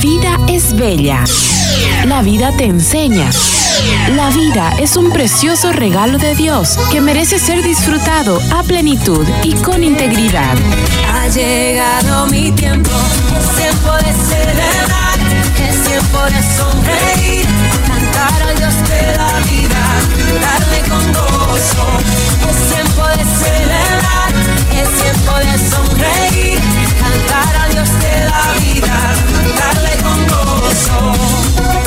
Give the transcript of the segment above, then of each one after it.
vida es bella. La vida te enseña. La vida es un precioso regalo de Dios que merece ser disfrutado a plenitud y con integridad. Ha llegado mi tiempo, es tiempo de celebrar, es tiempo de sonreír, cantar al Dios de la vida, darle con gozo. Es tiempo de celebrar, es tiempo de sonreír, cantar al Dios de la vida.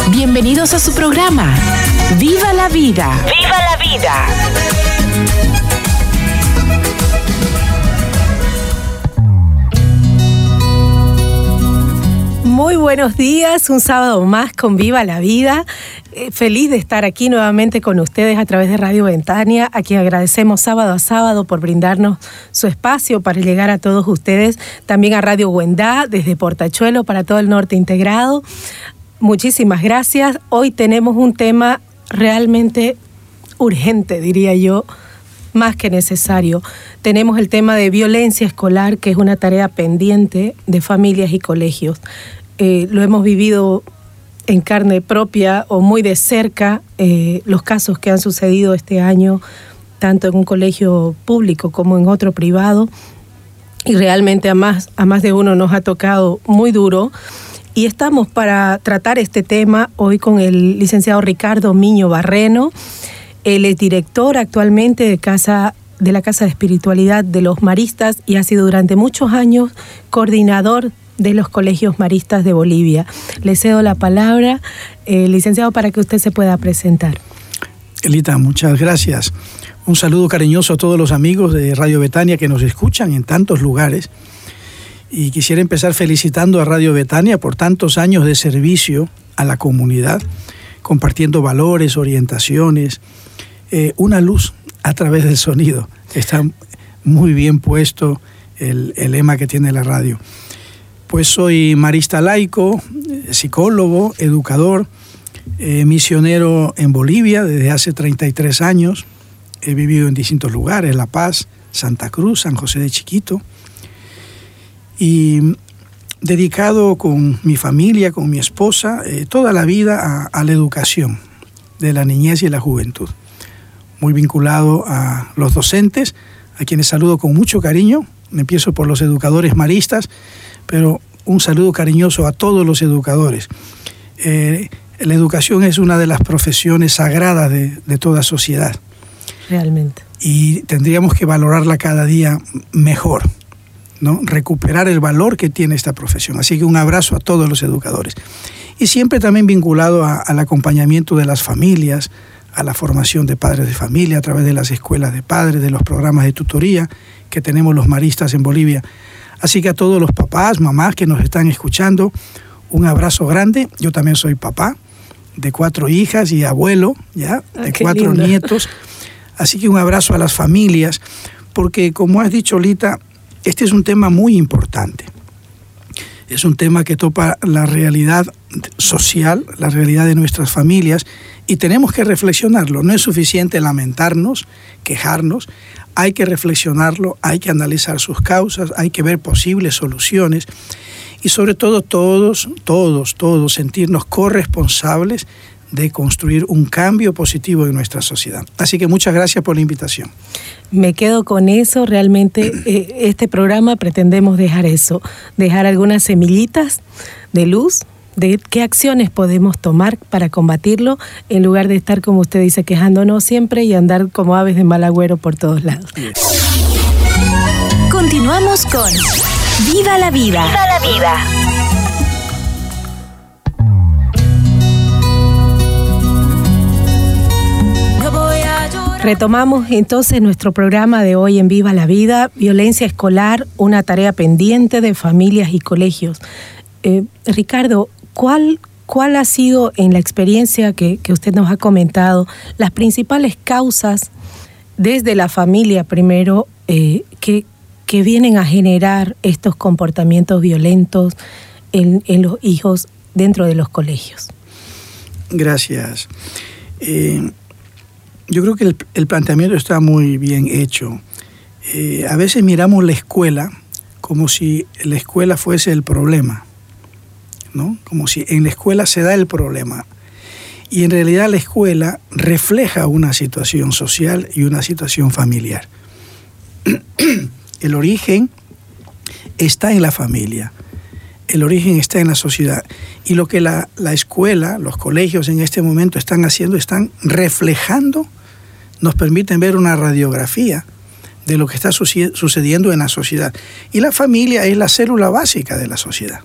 Bienvenidos a su programa. ¡Viva la vida! ¡Viva la vida! Muy buenos días, un sábado más con Viva la Vida. Eh, feliz de estar aquí nuevamente con ustedes a través de Radio Ventania, a quien agradecemos sábado a sábado por brindarnos su espacio para llegar a todos ustedes. También a Radio Huendá, desde Portachuelo para todo el norte integrado. Muchísimas gracias. Hoy tenemos un tema realmente urgente, diría yo, más que necesario. Tenemos el tema de violencia escolar, que es una tarea pendiente de familias y colegios. Eh, lo hemos vivido en carne propia o muy de cerca eh, los casos que han sucedido este año, tanto en un colegio público como en otro privado. Y realmente a más, a más de uno nos ha tocado muy duro. Y estamos para tratar este tema hoy con el licenciado Ricardo Miño Barreno. Él es director actualmente de, casa, de la Casa de Espiritualidad de los Maristas y ha sido durante muchos años coordinador de los colegios maristas de Bolivia. Le cedo la palabra, eh, licenciado, para que usted se pueda presentar. Elita, muchas gracias. Un saludo cariñoso a todos los amigos de Radio Betania que nos escuchan en tantos lugares. Y quisiera empezar felicitando a Radio Betania por tantos años de servicio a la comunidad, compartiendo valores, orientaciones, eh, una luz a través del sonido. Está muy bien puesto el, el lema que tiene la radio. Pues soy marista laico, psicólogo, educador, eh, misionero en Bolivia desde hace 33 años. He vivido en distintos lugares, La Paz, Santa Cruz, San José de Chiquito. Y dedicado con mi familia, con mi esposa, eh, toda la vida a, a, la educación de la niñez y la juventud. Muy vinculado a los docentes, a quienes saludo con mucho cariño. Empiezo por los educadores maristas, pero un saludo cariñoso a todos los educadores. Eh, la educación es una de las profesiones sagradas de, de, toda sociedad. Realmente. Y tendríamos que valorarla cada día mejor, ¿no? Recuperar el valor que tiene esta profesión. Así que un abrazo a todos los educadores. Y siempre también vinculado a, al acompañamiento de las familias, a la formación de padres de familia a través de las escuelas de padres, de los programas de tutoría que tenemos los maristas en Bolivia. Así que a todos los papás, mamás que nos están escuchando, un abrazo grande. Yo también soy papá de cuatro hijas y abuelo, ¿ya? De ah, cuatro lindo. nietos. Así que un abrazo a las familias, porque como has dicho, Lita, este es un tema muy importante. Es un tema que topa la realidad social, la realidad de nuestras familias, y tenemos que reflexionarlo. No es suficiente lamentarnos, quejarnos, hay que reflexionarlo, hay que analizar sus causas, hay que ver posibles soluciones y sobre todo todos, todos, todos sentirnos corresponsables de construir un cambio positivo en nuestra sociedad. Así que muchas gracias por la invitación. Me quedo con eso, realmente eh, este programa pretendemos dejar eso, dejar algunas semillitas de luz de qué acciones podemos tomar para combatirlo en lugar de estar, como usted dice, quejándonos siempre y andar como aves de mal agüero por todos lados. Continuamos con Viva la vida. Viva la vida. Retomamos entonces nuestro programa de hoy en Viva la Vida, violencia escolar, una tarea pendiente de familias y colegios. Eh, Ricardo, ¿cuál, ¿cuál ha sido en la experiencia que, que usted nos ha comentado las principales causas desde la familia primero eh, que, que, vienen a generar estos comportamientos violentos en, en, los hijos dentro de los colegios? Gracias. Eh, yo creo que el, planteamiento está muy bien hecho. Eh, a veces miramos la escuela como si la escuela fuese el problema ¿no? Como si en la escuela se da el problema. Y en realidad la escuela refleja una situación social y una situación familiar. El origen está en la familia, el origen está en la sociedad. Y lo que la, la, escuela, los colegios en este momento están haciendo, están reflejando, nos permiten ver una radiografía de lo que está sucediendo en la sociedad. Y la familia es la célula básica de la sociedad.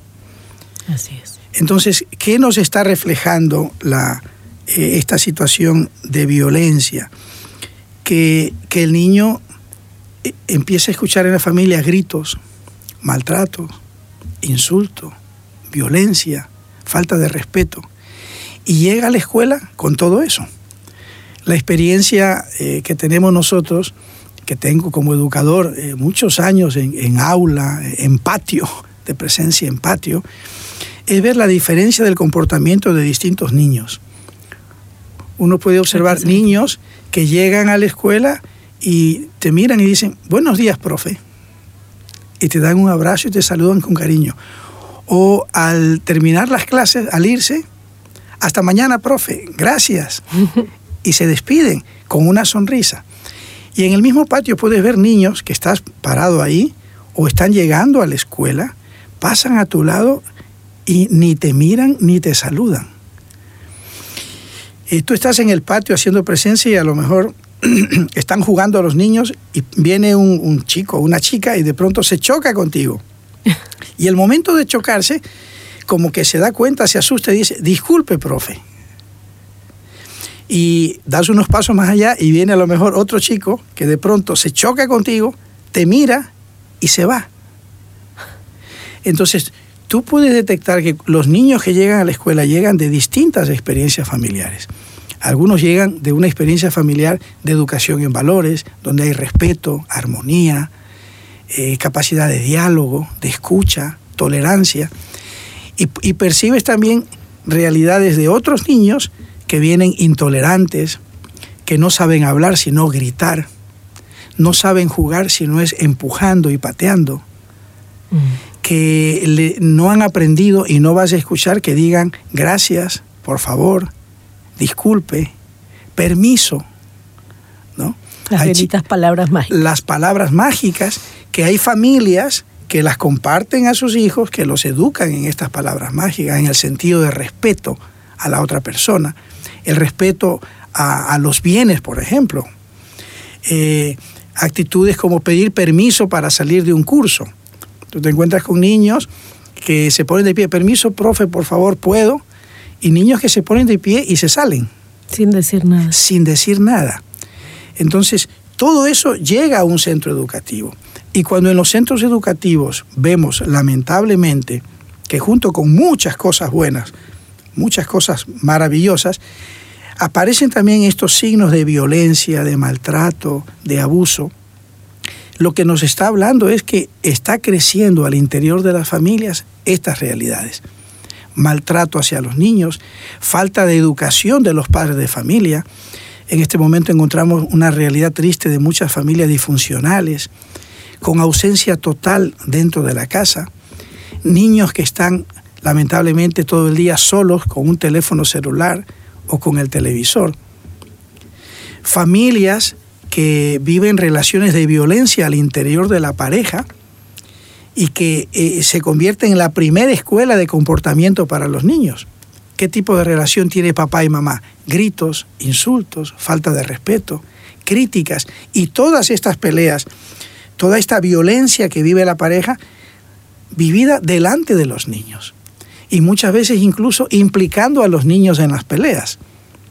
Entonces, ¿qué nos está reflejando la, eh, esta situación de violencia? Que, que el niño eh, empieza a escuchar en la familia gritos, maltratos, insultos, violencia, falta de respeto. Y llega a la escuela con todo eso. La experiencia eh, que tenemos nosotros, que tengo como educador muchos años en, aula, en patio, de presencia en patio, es ver la diferencia del comportamiento de distintos niños. Uno puede observar niños que llegan a la escuela y te miran y dicen, buenos días, profe. Y te dan un abrazo y te saludan con cariño. O al terminar las clases, al irse, hasta mañana, profe, gracias. y se despiden con una sonrisa. Y en el mismo patio puedes ver niños que estás parado ahí o están llegando a la escuela, pasan a tu lado y ni te miran ni te saludan. Y tú estás en el patio haciendo presencia y a lo mejor están jugando a los niños y viene un, un chico, una chica y de pronto se choca contigo. Y el momento de chocarse, como que se da cuenta, se asusta y dice, disculpe, profe. Y das unos pasos más allá y viene a lo mejor otro chico que de pronto se choca contigo, te mira y se va. Entonces, tú puedes detectar que los niños que llegan a la escuela llegan de distintas experiencias familiares. Algunos llegan de una experiencia familiar de educación en valores, donde hay respeto, armonía, eh, capacidad de diálogo, de escucha, tolerancia. Y, percibes también realidades de otros niños que vienen intolerantes, que no saben hablar sino gritar, no saben jugar sino es empujando y pateando, mm. Que le, no han aprendido y no vas a escuchar que digan gracias, por favor, disculpe, permiso, ¿no? Las benditas palabras mágicas. Las palabras mágicas que hay familias que las comparten a sus hijos, que los educan en estas palabras mágicas, en el sentido de respeto a la otra persona, el respeto a, a los bienes, por ejemplo. Eh, actitudes como pedir permiso para salir de un curso. Tú te encuentras con niños que se ponen de pie, permiso, profe, por favor, puedo, y niños que se ponen de pie y se salen. Sin decir nada. Sin decir nada. Entonces, todo eso llega a un centro educativo. Y cuando en los centros educativos vemos, lamentablemente, que junto con muchas cosas buenas, muchas cosas maravillosas, aparecen también estos signos de violencia, de maltrato, de abuso, lo que nos está hablando es que está creciendo al interior de las familias estas realidades. Maltrato hacia los niños, falta de educación de los padres de familia. En este momento encontramos una realidad triste de muchas familias disfuncionales, con ausencia total dentro de la casa. Niños que están lamentablemente todo el día solos con un teléfono celular o con el televisor. Familias que viven relaciones de violencia al interior de la pareja y que eh, se convierten en la primera escuela de comportamiento para los niños. ¿Qué tipo de relación tiene papá y mamá? Gritos, insultos, falta de respeto, críticas y todas estas peleas, toda esta violencia que vive la pareja, vivida delante de los niños y muchas veces incluso implicando a los niños en las peleas.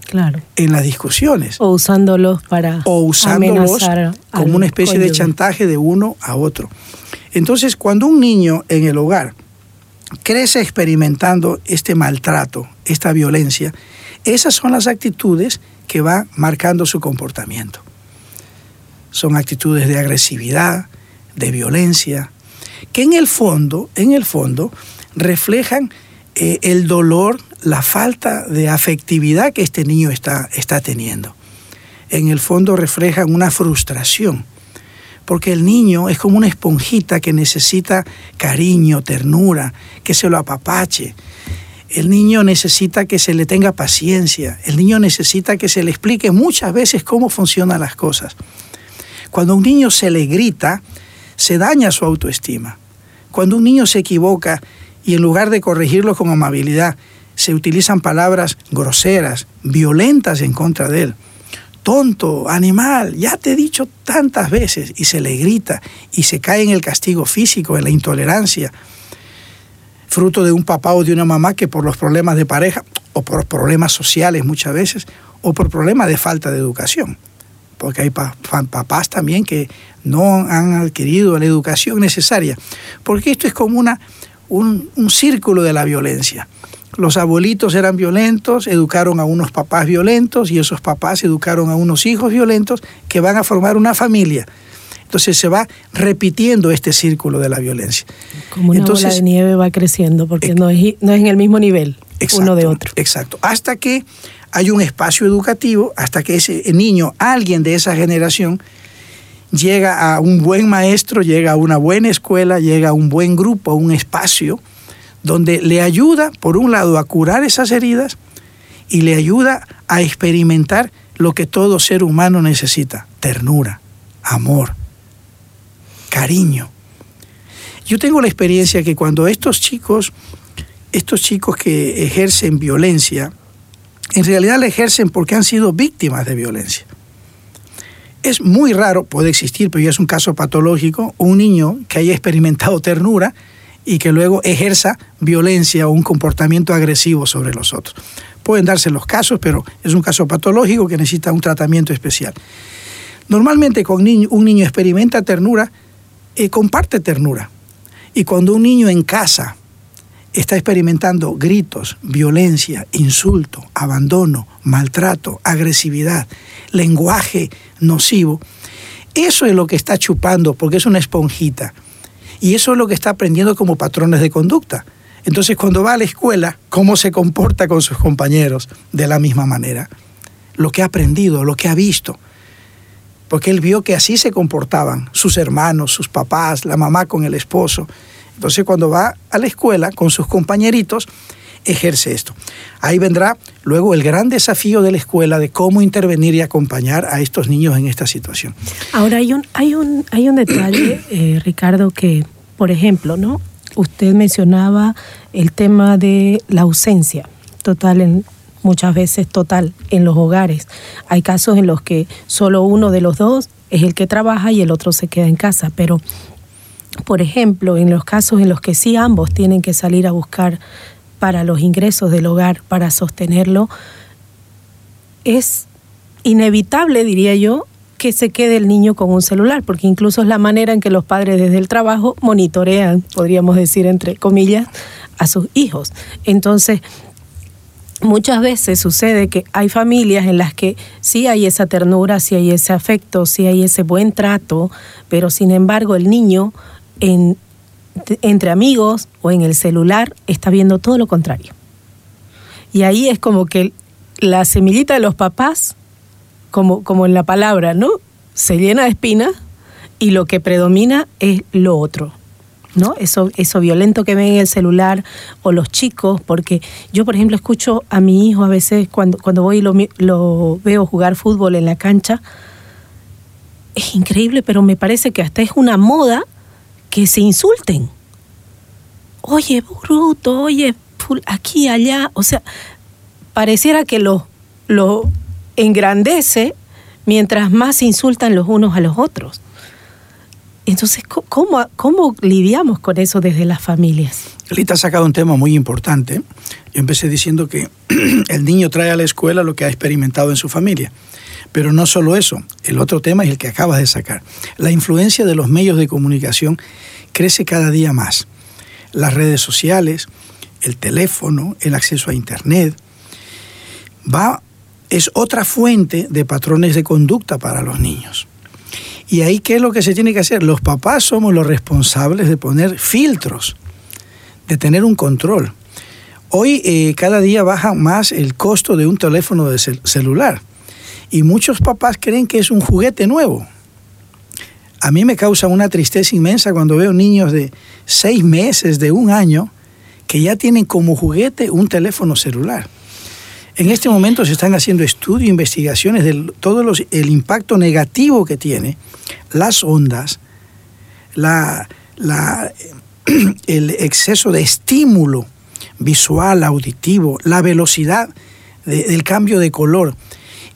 Claro. En las discusiones. O usándolos para. O usándolos como una especie cónyuge. de chantaje de uno a otro. Entonces, cuando un niño en el hogar crece experimentando este maltrato, esta violencia, esas son las actitudes que va marcando su comportamiento. Son actitudes de agresividad, de violencia, que en el fondo, en el fondo, reflejan eh, el dolor, la falta de afectividad que este niño está, está teniendo. En el fondo reflejan una frustración, porque el niño es como una esponjita que necesita cariño, ternura, que se lo apapache. El niño necesita que se le tenga paciencia, el niño necesita que se le explique muchas veces cómo funcionan las cosas. Cuando un niño se le grita, se daña su autoestima. Cuando un niño se equivoca y en lugar de corregirlo con amabilidad, se utilizan palabras groseras, violentas en contra de él. Tonto, animal, ya te he dicho tantas veces y se le grita y se cae en el castigo físico, en la intolerancia, fruto de un papá o de una mamá que por los problemas de pareja o por problemas sociales muchas veces o por problemas de falta de educación porque hay papás también que no han adquirido la educación necesaria, porque esto es como una, un, círculo de la violencia. Los abuelitos eran violentos, educaron a unos papás violentos y esos papás educaron a unos hijos violentos que van a formar una familia. Entonces se va repitiendo este círculo de la violencia. Como una Entonces, bola de nieve va creciendo porque no, es, no es en el mismo nivel uno de otro. Exacto. Hasta que hay un espacio educativo hasta que ese niño, alguien de esa generación, llega a un buen maestro, llega a una buena escuela, llega a un buen grupo, a un espacio donde le ayuda, por un lado, a curar esas heridas y le ayuda a experimentar lo que todo ser humano necesita, ternura, amor, cariño. Yo tengo la experiencia que cuando estos chicos, estos chicos que ejercen violencia, en realidad la ejercen porque han sido víctimas de violencia. Es muy raro, puede existir, pero ya es un caso patológico, un niño que haya experimentado ternura y que luego ejerza violencia o un comportamiento agresivo sobre los otros. Pueden darse los casos, pero es un caso patológico que necesita un tratamiento especial. Normalmente cuando un niño experimenta ternura, eh, comparte ternura. Y cuando un niño en casa está experimentando gritos, violencia, insulto, abandono, maltrato, agresividad, lenguaje nocivo, eso es lo que está chupando porque es una esponjita. Y eso es lo que está aprendiendo como patrones de conducta. Entonces cuando va a la escuela, ¿cómo se comporta con sus compañeros? De la misma manera. Lo que ha aprendido, lo que ha visto. Porque él vio que así se comportaban sus hermanos, sus papás, la mamá con el esposo. Entonces cuando va a la escuela con sus compañeritos, ejerce esto. Ahí vendrá luego el gran desafío de la escuela de cómo intervenir y acompañar a estos niños en esta situación. Ahora hay un, hay un, hay un detalle, eh, Ricardo, que, por ejemplo, ¿no? Usted mencionaba el tema de la ausencia total en, muchas veces total en los hogares. Hay casos en los que solo uno de los dos es el que trabaja y el otro se queda en casa, pero por ejemplo, en los casos en los que sí ambos tienen que salir a buscar para los ingresos del hogar, para sostenerlo, es inevitable, diría yo, que se quede el niño con un celular, porque incluso es la manera en que los padres desde el trabajo monitorean, podríamos decir entre comillas, a sus hijos. Entonces, muchas veces sucede que hay familias en las que sí hay esa ternura, sí hay ese afecto, sí hay ese buen trato, pero sin embargo el niño en, entre amigos o en el celular está viendo todo lo contrario. Y ahí es como que la semillita de los papás, como, como en la palabra, ¿no? Se llena de espinas y lo que predomina es lo otro. ¿no? Eso, eso violento que ven en el celular o los chicos, porque yo, por ejemplo, escucho a mi hijo a veces cuando, cuando voy y lo, lo veo jugar fútbol en la cancha, es increíble, pero me parece que hasta es una moda que se insulten. Oye, bruto, oye, aquí, allá. O sea, pareciera que lo, lo engrandece mientras más se insultan los unos a los otros. Entonces, ¿cómo, ¿cómo lidiamos con eso desde las familias? Lita ha sacado un tema muy importante. Yo empecé diciendo que el niño trae a la escuela lo que ha experimentado en su familia. Pero no solo eso, el otro tema es el que acabas de sacar. La influencia de los medios de comunicación crece cada día más. Las redes sociales, el teléfono, el acceso a Internet, va, es otra fuente de patrones de conducta para los niños. Y ahí, ¿qué es lo que se tiene que hacer? Los papás somos los responsables de poner filtros, de tener un control. Hoy eh, cada día baja más el costo de un teléfono de celular. Y muchos papás creen que es un juguete nuevo. A mí me causa una tristeza inmensa cuando veo niños de seis meses, de un año, que ya tienen como juguete un teléfono celular. En este momento se están haciendo estudios, investigaciones de todo el impacto negativo que tiene las ondas, la, la, el exceso de estímulo visual, auditivo, la velocidad del cambio de color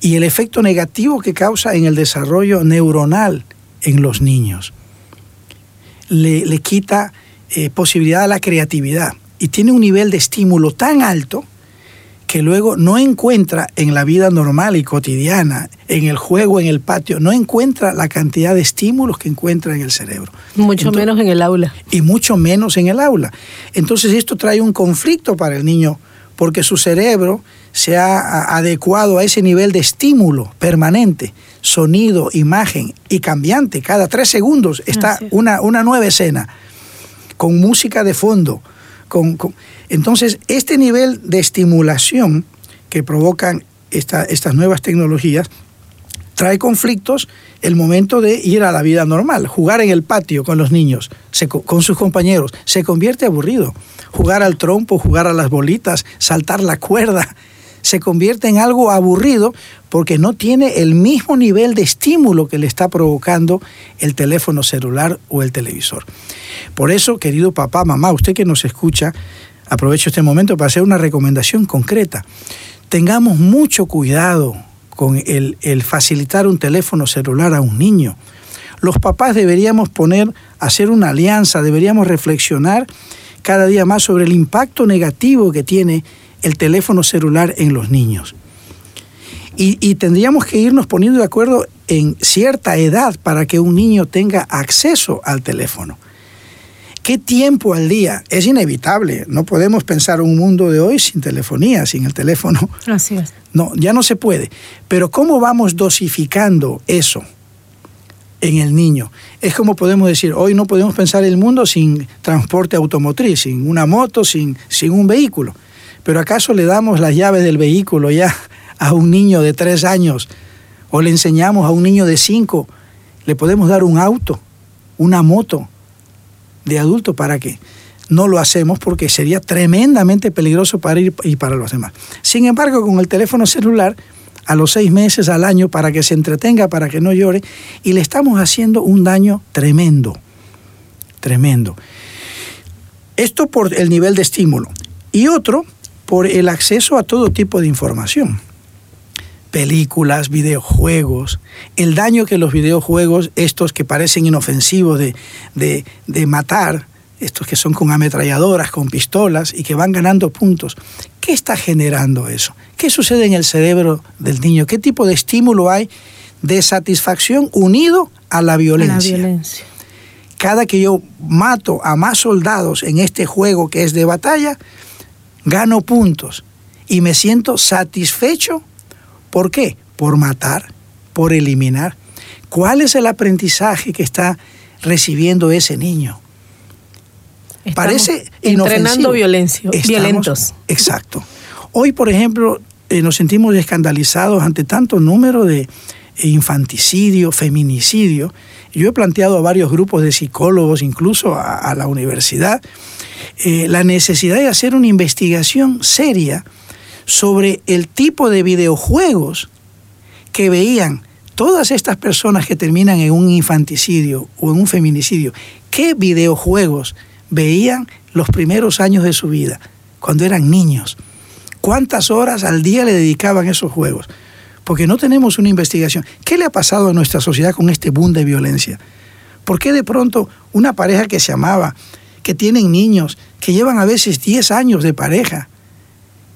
y el efecto negativo que causa en el desarrollo neuronal en los niños. Le, le quita eh, posibilidad a la creatividad y tiene un nivel de estímulo tan alto que luego no encuentra en la vida normal y cotidiana, en el juego, en el patio, no encuentra la cantidad de estímulos que encuentra en el cerebro. Mucho menos en el aula. Y mucho menos en el aula. Entonces esto trae un conflicto para el niño porque su cerebro se ha adecuado a ese nivel de estímulo permanente, sonido, imagen y cambiante. Cada tres segundos está una, una nueva escena con música de fondo, entonces, este nivel de estimulación que provocan estas nuevas tecnologías trae conflictos el momento de ir a la vida normal. Jugar en el patio con los niños, con sus compañeros, se convierte aburrido. Jugar al trompo, jugar a las bolitas, saltar la cuerda, se convierte en algo aburrido porque no tiene el mismo nivel de estímulo que le está provocando el teléfono celular o el televisor. Por eso, querido papá, mamá, usted que nos escucha, aprovecho este momento para hacer una recomendación concreta. Tengamos mucho cuidado con el, facilitar un teléfono celular a un niño. Los papás deberíamos poner, hacer una alianza, deberíamos reflexionar cada día más sobre el impacto negativo que tiene el teléfono celular en los niños. Y, tendríamos que irnos poniendo de acuerdo en cierta edad para que un niño tenga acceso al teléfono. ¿Qué tiempo al día? Es inevitable. No podemos pensar un mundo de hoy sin telefonía, sin el teléfono. Así es. No, ya no se puede. Pero ¿cómo vamos dosificando eso en el niño? Es como podemos decir, hoy no podemos pensar el mundo sin transporte automotriz, sin una moto, sin, sin un vehículo. Pero ¿acaso le damos las llaves del vehículo ya a un niño de tres años? ¿O le enseñamos a un niño de cinco? ¿Le podemos dar un auto, una moto de adulto para qué? No lo hacemos porque sería tremendamente peligroso para ir y para los demás. Sin embargo, con el teléfono celular, a los seis meses, al año, para que se entretenga, para que no llore, y le estamos haciendo un daño tremendo, tremendo. Esto por el nivel de estímulo. Y otro, por el acceso a todo tipo de información. Películas, videojuegos, el daño que los videojuegos, estos que parecen inofensivos de, de, matar, estos que son con ametralladoras, con pistolas y que van ganando puntos. ¿Qué está generando eso? ¿Qué sucede en el cerebro del niño? ¿Qué tipo de estímulo hay de satisfacción unido a la violencia? la violencia. Cada que yo mato a más soldados en este juego que es de batalla, gano puntos y me siento satisfecho. ¿Por qué? Por matar, por eliminar. ¿Cuál es el aprendizaje que está recibiendo ese niño? Parece entrenando violencia, violentos. Exacto. Hoy, por ejemplo, eh, nos sentimos escandalizados ante tanto número de infanticidio, feminicidio. Yo he planteado a varios grupos de psicólogos, incluso a la universidad, eh, la necesidad de hacer una investigación seria sobre el tipo de videojuegos que veían todas estas personas que terminan en un infanticidio o en un feminicidio. ¿Qué videojuegos veían los primeros años de su vida, cuando eran niños? ¿Cuántas horas al día le dedicaban esos juegos? Porque no tenemos una investigación. ¿Qué le ha pasado a nuestra sociedad con este boom de violencia? ¿Por qué de pronto una pareja que se amaba, que tienen niños, que llevan a veces 10 años de pareja.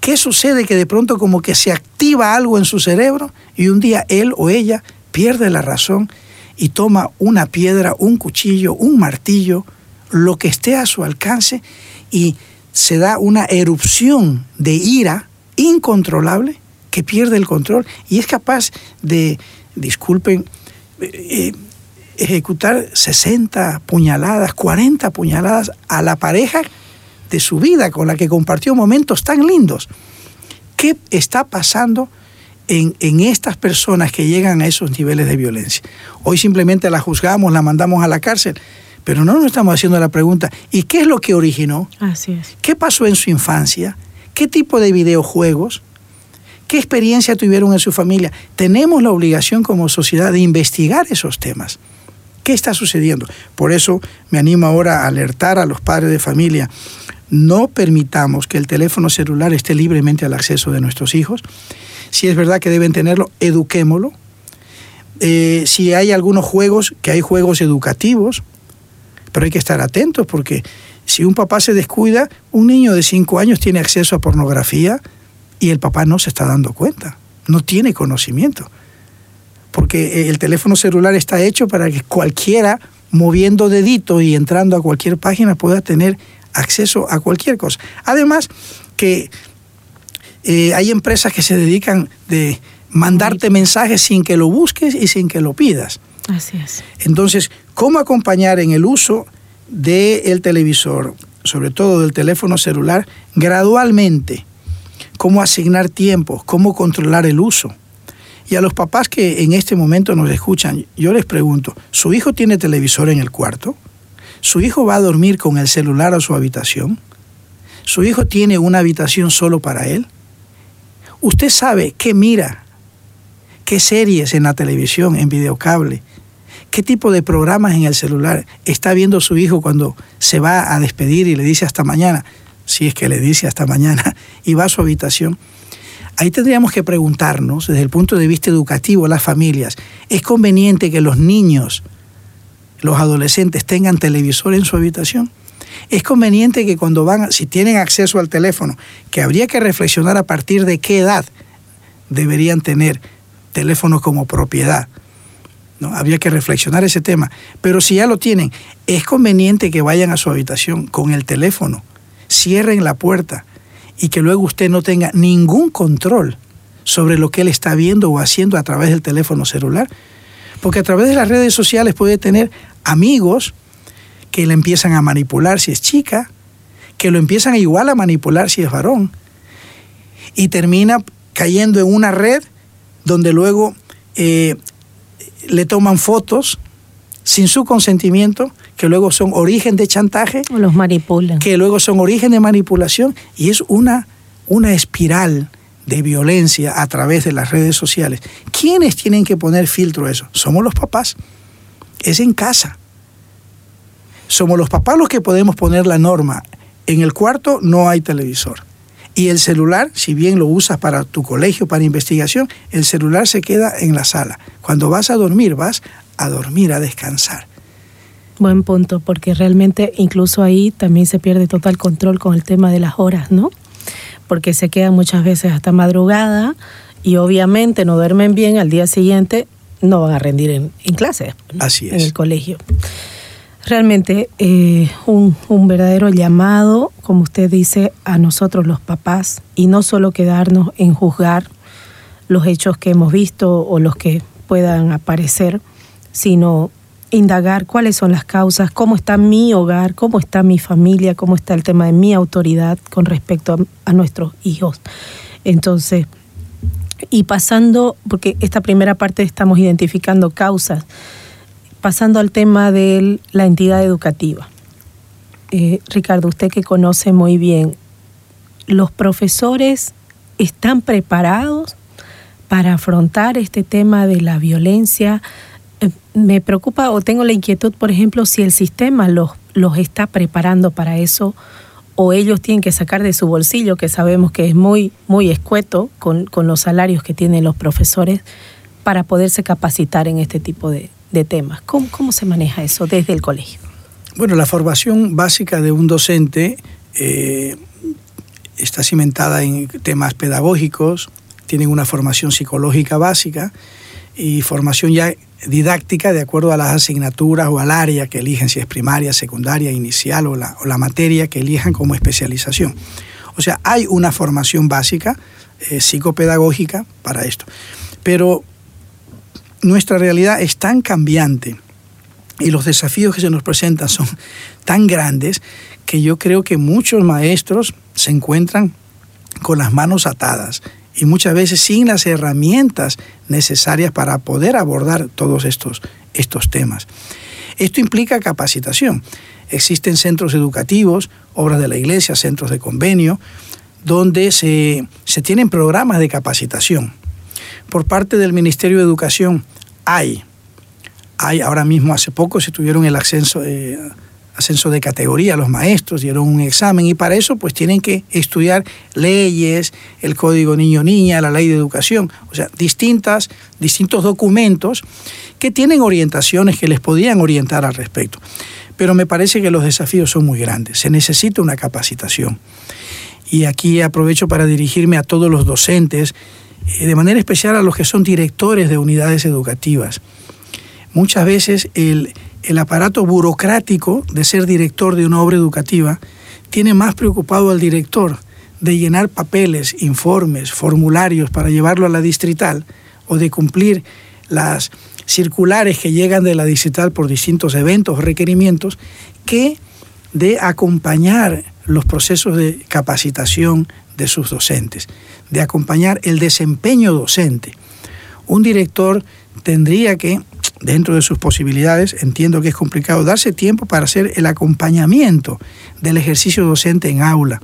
¿Qué sucede? Que de pronto como que se activa algo en su cerebro y un día él o ella pierde la razón y toma una piedra, un cuchillo, un martillo, lo que esté a su alcance y se da una erupción de ira incontrolable que pierde el control y es capaz de, disculpen, eh, eh, ejecutar 60 puñaladas, 40 puñaladas a la pareja de su vida con la que compartió momentos tan lindos. ¿Qué está pasando en, en, estas personas que llegan a esos niveles de violencia. Hoy simplemente la juzgamos, la mandamos a la cárcel, pero no nos estamos haciendo la pregunta, ¿y qué es lo que originó? Así es. ¿Qué pasó en su infancia? ¿Qué tipo de videojuegos? ¿Qué experiencia tuvieron en su familia? Tenemos la obligación como sociedad de investigar esos temas. ¿Qué está sucediendo? Por eso me animo ahora a alertar a los padres de familia. No permitamos que el teléfono celular esté libremente al acceso de nuestros hijos. Si es verdad que deben tenerlo, eduquémoslo. Eh, si hay algunos juegos, que hay juegos educativos, pero hay que estar atentos porque si un papá se descuida, un niño de 5 años tiene acceso a pornografía y el papá no se está dando cuenta, no tiene conocimiento. Porque el teléfono celular está hecho para que cualquiera moviendo dedito y entrando a cualquier página pueda tener acceso a cualquier cosa. Además que eh, hay empresas que se dedican de mandarte mensajes sin que lo busques y sin que lo pidas. Así es. Entonces, ¿cómo acompañar en el uso del televisor, sobre todo del teléfono celular, gradualmente? ¿Cómo asignar tiempos? ¿Cómo controlar el uso? Y a los papás que en este momento nos escuchan, yo les pregunto, ¿su hijo tiene televisor en el cuarto? ¿Su hijo va a dormir con el celular a su habitación? ¿Su hijo tiene una habitación solo para él? ¿Usted sabe qué mira? ¿Qué series en la televisión, en videocable? ¿Qué tipo de programas en el celular está viendo su hijo cuando se va a despedir y le dice hasta mañana? Si es que le dice hasta mañana y va a su habitación. Ahí tendríamos que preguntarnos, desde el punto de vista educativo, las familias, ¿es conveniente que los niños, los adolescentes tengan televisor en su habitación? Es conveniente que cuando van, si tienen acceso al teléfono, que habría que reflexionar a partir de qué edad deberían tener teléfonos como propiedad. ¿No? Habría que reflexionar ese tema. Pero si ya lo tienen, es conveniente que vayan a su habitación con el teléfono, cierren la puerta y que luego usted no tenga ningún control sobre lo que él está viendo o haciendo a través del teléfono celular. Porque a través de las redes sociales puede tener amigos que le empiezan a manipular si es chica, que lo empiezan igual a manipular si es varón, y termina cayendo en una red donde luego eh, le toman fotos sin su consentimiento, que luego son origen de chantaje. O los manipulan. Que luego son origen de manipulación y es una, una espiral de violencia a través de las redes sociales. ¿Quiénes tienen que poner filtro a eso? Somos los papás. Es en casa. Somos los papás los que podemos poner la norma. En el cuarto no hay televisor. Y el celular, si bien lo usas para tu colegio, para investigación, el celular se queda en la sala. Cuando vas a dormir, vas a dormir, a descansar. Buen punto, porque realmente incluso ahí también se pierde total control con el tema de las horas, ¿no? Porque se quedan muchas veces hasta madrugada y obviamente no duermen bien al día siguiente, no van a rendir en, en clase, Así es. en el colegio. Realmente eh, un, un verdadero llamado, como usted dice, a nosotros los papás y no solo quedarnos en juzgar los hechos que hemos visto o los que puedan aparecer, sino indagar cuáles son las causas, cómo está mi hogar, cómo está mi familia, cómo está el tema de mi autoridad con respecto a, a nuestros hijos. Entonces, y pasando, porque esta primera parte estamos identificando causas, pasando al tema de la entidad educativa. Eh, Ricardo, usted que conoce muy bien, ¿los profesores están preparados para afrontar este tema de la violencia? Eh, me preocupa o tengo la inquietud, por ejemplo, si el sistema los, los está preparando para eso o ellos tienen que sacar de su bolsillo, que sabemos que es muy, muy escueto con, con los salarios que tienen los profesores, para poderse capacitar en este tipo de, de temas. ¿Cómo, ¿Cómo, se maneja eso desde el colegio? Bueno, la formación básica de un docente eh, está cimentada en temas pedagógicos, tienen una formación psicológica básica y formación ya didáctica de acuerdo a las asignaturas o al área que eligen, si es primaria, secundaria, inicial o la, o la materia que elijan como especialización. O sea, hay una formación básica eh, psicopedagógica para esto. Pero nuestra realidad es tan cambiante y los desafíos que se nos presentan son tan grandes que yo creo que muchos maestros se encuentran con las manos atadas y muchas veces sin las herramientas necesarias para poder abordar todos estos, estos temas. Esto implica capacitación. Existen centros educativos, obras de la iglesia, centros de convenio, donde se, tienen programas de capacitación. Por parte del Ministerio de Educación hay, hay ahora mismo hace poco se tuvieron el ascenso, eh, ascenso de categoría, los maestros dieron un examen y para eso pues tienen que estudiar leyes, el código niño-niña, la ley de educación, o sea, distintas, distintos documentos que tienen orientaciones que les podían orientar al respecto. Pero me parece que los desafíos son muy grandes, se necesita una capacitación. Y aquí aprovecho para dirigirme a todos los docentes, de manera especial a los que son directores de unidades educativas. Muchas veces el, el aparato burocrático de ser director de una obra educativa tiene más preocupado al director de llenar papeles, informes, formularios para llevarlo a la distrital o de cumplir las circulares que llegan de la distrital por distintos eventos o requerimientos que de acompañar los procesos de capacitación de sus docentes, de acompañar el desempeño docente. Un director tendría que dentro de sus posibilidades, entiendo que es complicado darse tiempo para hacer el acompañamiento del ejercicio docente en aula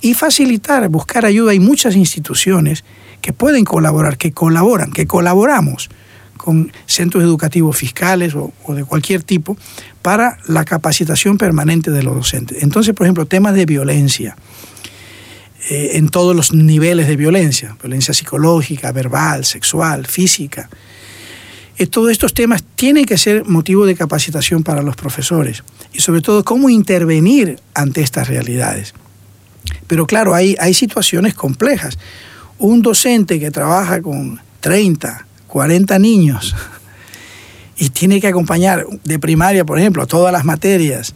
y facilitar, buscar ayuda. Hay muchas instituciones que pueden colaborar, que colaboran, que colaboramos con centros educativos fiscales o, de cualquier tipo para la capacitación permanente de los docentes. Entonces, por ejemplo, temas de violencia, eh, en todos los niveles de violencia, violencia psicológica, verbal, sexual, física, eh, todos estos temas tienen que ser motivo de capacitación para los profesores y sobre todo cómo intervenir ante estas realidades. Pero claro, hay, hay situaciones complejas. Un docente que trabaja con 30, 40 niños y tiene que acompañar de primaria, por ejemplo, todas las materias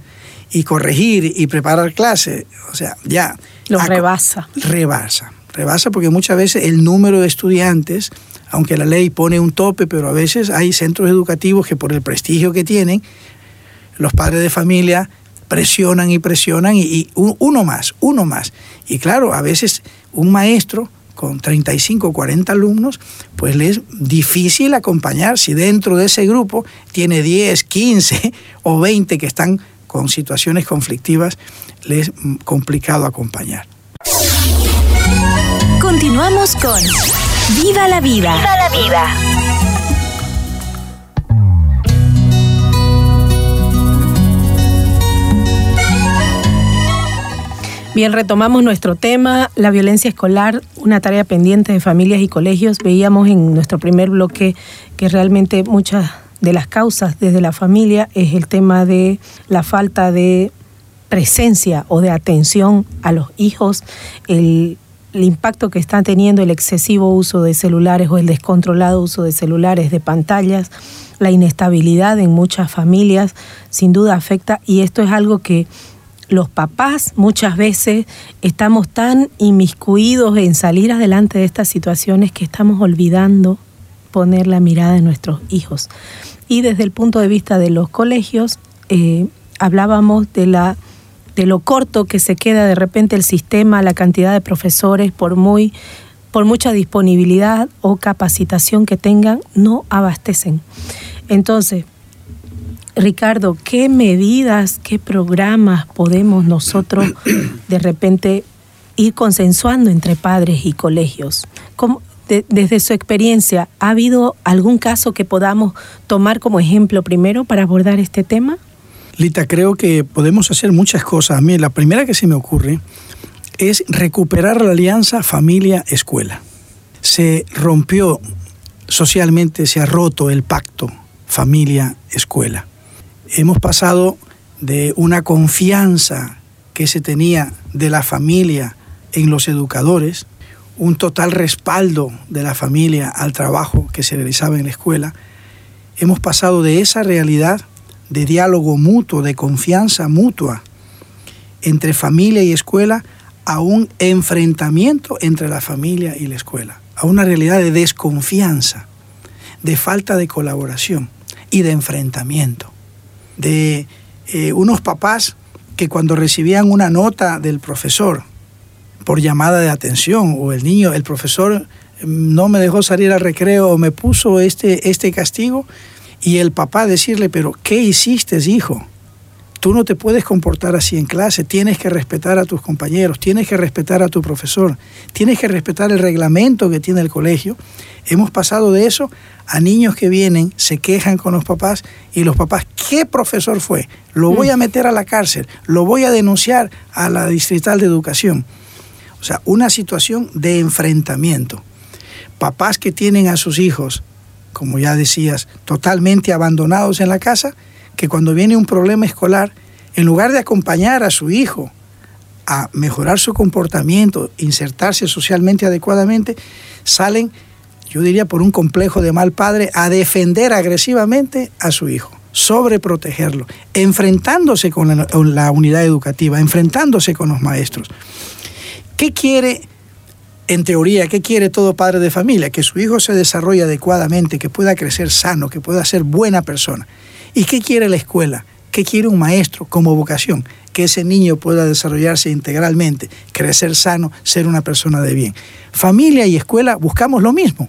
y corregir y preparar clases, o sea, ya... Lo rebasa. Rebasa. Rebasa porque muchas veces el número de estudiantes aunque la ley pone un tope, pero a veces hay centros educativos que por el prestigio que tienen, los padres de familia presionan y presionan y, uno más, uno más. Y claro, a veces un maestro con 35 o 40 alumnos, pues le es difícil acompañar si dentro de ese grupo tiene 10, 15 o 20 que están con situaciones conflictivas, le es complicado acompañar. Continuamos con Viva la vida. Viva la vida. Bien, retomamos nuestro tema, la violencia escolar, una tarea pendiente de familias y colegios. Veíamos en nuestro primer bloque que realmente muchas de las causas desde la familia es el tema de la falta de presencia o de atención a los hijos, el impacto que está teniendo el excesivo uso de celulares o el descontrolado uso de celulares, de pantallas, la inestabilidad en muchas familias, sin duda afecta y esto es algo que los papás muchas veces estamos tan inmiscuidos en salir adelante de estas situaciones que estamos olvidando poner la mirada en nuestros hijos. Y desde el punto de vista de los colegios, eh, hablábamos de la de lo corto que se queda de repente el sistema, la cantidad de profesores, por muy por mucha disponibilidad o capacitación que tengan, no abastecen. Entonces, Ricardo, ¿qué medidas, qué programas podemos nosotros de repente ir consensuando entre padres y colegios? Desde su experiencia, ¿ha habido algún caso que podamos tomar como ejemplo primero para abordar este tema? Lita, creo que podemos hacer muchas cosas. A mí la primera que se me ocurre es recuperar la alianza familia-escuela. Se rompió socialmente, se ha roto el pacto familia-escuela. Hemos pasado de una confianza que se tenía de la familia en los educadores, un total respaldo de la familia al trabajo que se realizaba en la escuela. Hemos pasado de esa realidad de diálogo mutuo, de confianza mutua entre familia y escuela a un enfrentamiento entre la familia y la escuela, a una realidad de desconfianza, de falta de colaboración y de enfrentamiento, de eh, unos papás que cuando recibían una nota del profesor por llamada de atención o el niño, el profesor mm, no me dejó salir al recreo o me puso este, este castigo y el papá decirle, pero ¿qué hiciste, hijo? Tú no te puedes comportar así en clase, tienes que respetar a tus compañeros, tienes que respetar a tu profesor, tienes que respetar el reglamento que tiene el colegio. Hemos pasado de eso a niños que vienen, se quejan con los papás y los papás, ¿qué profesor fue? Lo voy a mm. meter a la cárcel, lo voy a denunciar a la distrital de educación. O sea, una situación de enfrentamiento. Papás que tienen a sus hijos, como ya decías, totalmente abandonados en la casa, que cuando viene un problema escolar, en lugar de acompañar a su hijo a mejorar su comportamiento, insertarse socialmente adecuadamente, salen, yo diría por un complejo de mal padre, a defender agresivamente a su hijo, sobreprotegerlo, enfrentándose con la, con la unidad educativa, enfrentándose con los maestros. ¿Qué quiere en teoría, ¿qué quiere todo padre de familia? Que su hijo se desarrolle adecuadamente, que pueda crecer sano, que pueda ser buena persona. ¿Y qué quiere la escuela? ¿Qué quiere un maestro como vocación? Que ese niño pueda desarrollarse integralmente, crecer sano, ser una persona de bien. Familia y escuela buscamos lo mismo,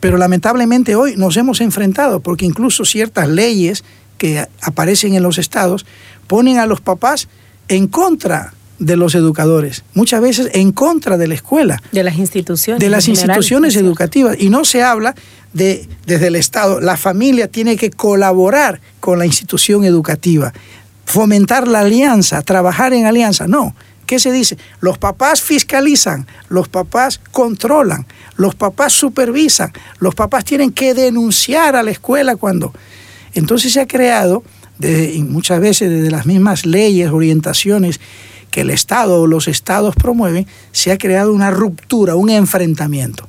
pero lamentablemente hoy nos hemos enfrentado porque incluso ciertas leyes que aparecen en los estados ponen a los papás en contra de los educadores, muchas veces en contra de la escuela. De las instituciones. De las instituciones educativas. Y no se habla de, desde el Estado. La familia tiene que colaborar con la institución educativa, fomentar la alianza, trabajar en alianza. No. ¿Qué se dice? Los papás fiscalizan, los papás controlan, los papás supervisan, los papás tienen que denunciar a la escuela cuando... Entonces se ha creado, muchas veces desde las mismas leyes, orientaciones, que el Estado o los estados promueven, se ha creado una ruptura, un enfrentamiento.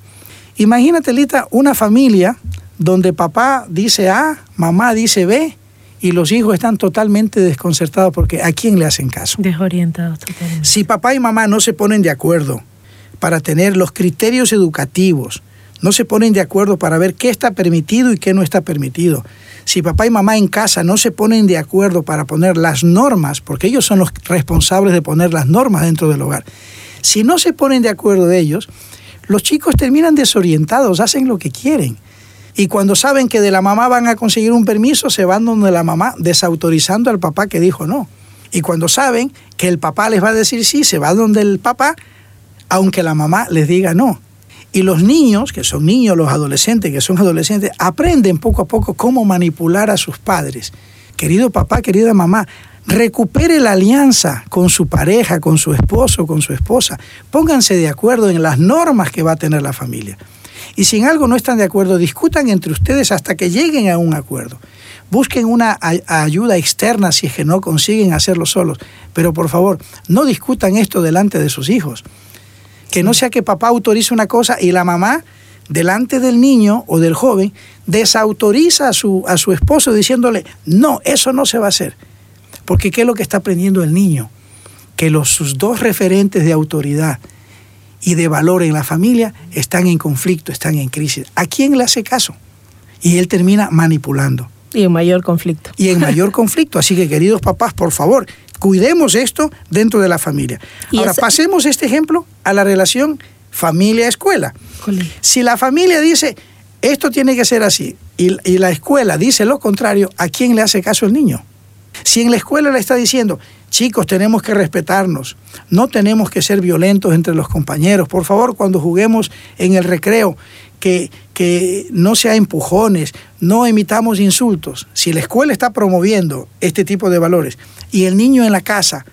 Imagínate, Lita, una familia donde papá dice A, mamá dice B, y los hijos están totalmente desconcertados porque ¿a quién le hacen caso? Desorientados totalmente. Si papá y mamá no se ponen de acuerdo para tener los criterios educativos, no se ponen de acuerdo para ver qué está permitido y qué no está permitido, si papá y mamá en casa no se ponen de acuerdo para poner las normas, porque ellos son los responsables de poner las normas dentro del hogar, si no se ponen de acuerdo de ellos, los chicos terminan desorientados, hacen lo que quieren. Y cuando saben que de la mamá van a conseguir un permiso, se van donde la mamá, desautorizando al papá que dijo no. Y cuando saben que el papá les va a decir sí, se va donde el papá, aunque la mamá les diga no. Y los niños, que son niños, los adolescentes, que son adolescentes, aprenden poco a poco cómo manipular a sus padres. Querido papá, querida mamá, recupere la alianza con su pareja, con su esposo, con su esposa. Pónganse de acuerdo en las normas que va a tener la familia. Y si en algo no están de acuerdo, discutan entre ustedes hasta que lleguen a un acuerdo. Busquen una ayuda externa si es que no consiguen hacerlo solos. Pero por favor, no discutan esto delante de sus hijos. Que no sea que papá autorice una cosa y la mamá, delante del niño o del joven, desautoriza a su, a su esposo diciéndole, no, eso no se va a hacer. Porque ¿qué es lo que está aprendiendo el niño? Que los, sus dos referentes de autoridad y de valor en la familia están en conflicto, están en crisis. ¿A quién le hace caso? Y él termina manipulando. Y en mayor conflicto. Y en mayor conflicto. Así que, queridos papás, por favor, Cuidemos esto dentro de la familia. Ahora, pasemos este ejemplo a la relación familia-escuela. Si la familia dice, esto tiene que ser así, y, y, la escuela dice lo contrario, ¿a quién le hace caso el niño? Si en la escuela le está diciendo, chicos, tenemos que respetarnos, no tenemos que ser violentos entre los compañeros, por favor, cuando juguemos en el recreo, que, no sea empujones, no emitamos insultos. Si la escuela está promoviendo este tipo de valores y el niño en la casa,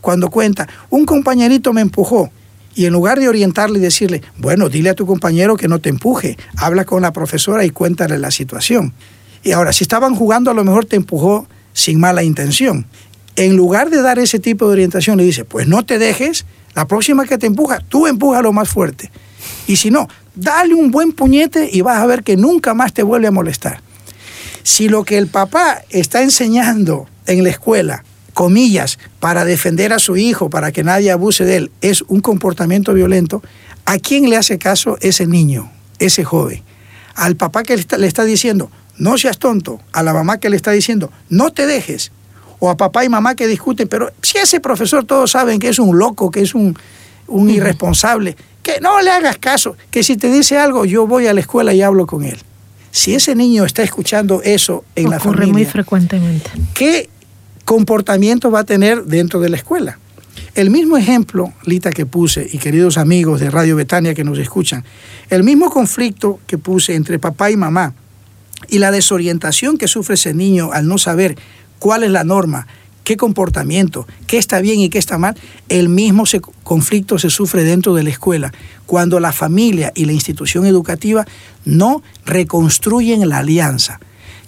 cuando cuenta, un compañerito me empujó, y en lugar de orientarle y decirle, bueno, dile a tu compañero que no te empuje, habla con la profesora y cuéntale la situación. Y ahora, si estaban jugando, a lo mejor te empujó sin mala intención. En lugar de dar ese tipo de orientación, le dice, pues no te dejes, la próxima que te empuja, tú empuja lo más fuerte. Y si no, dale un buen puñete y vas a ver que nunca más te vuelve a molestar. Si lo que el papá está enseñando en la escuela, comillas, para defender a su hijo, para que nadie abuse de él, es un comportamiento violento, ¿a quién le hace caso ese niño, ese joven? Al papá que le está, le está diciendo, no seas tonto, a la mamá que le está diciendo, no te dejes, o a papá y mamá que discuten, pero si ese profesor todos saben que es un loco, que es un, un irresponsable, que no le hagas caso, que si te dice algo, yo voy a la escuela y hablo con él. Si ese niño está escuchando eso en la familia, muy frecuentemente. ¿qué comportamiento va a tener dentro de la escuela? El mismo ejemplo, Lita, que puse, y queridos amigos de Radio Betania que nos escuchan, el mismo conflicto que puse entre papá y mamá y la desorientación que sufre ese niño al no saber cuál es la norma, qué comportamiento, qué está bien y qué está mal, el mismo conflicto se sufre dentro de la escuela, cuando la familia y la institución educativa no reconstruyen la alianza.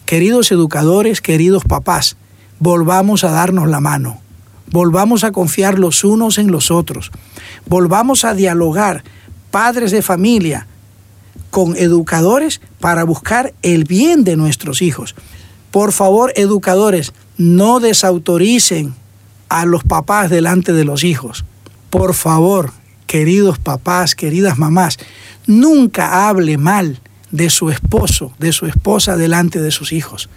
Queridos educadores, queridos papás, volvamos a darnos la mano, volvamos a confiar los unos en los otros, volvamos a dialogar, padres de familia, con educadores para buscar el bien de nuestros hijos. Por favor, educadores, no desautoricen a los papás delante de los hijos. Por favor, queridos papás, queridas mamás, nunca hable mal de su esposo, de su esposa delante de sus hijos,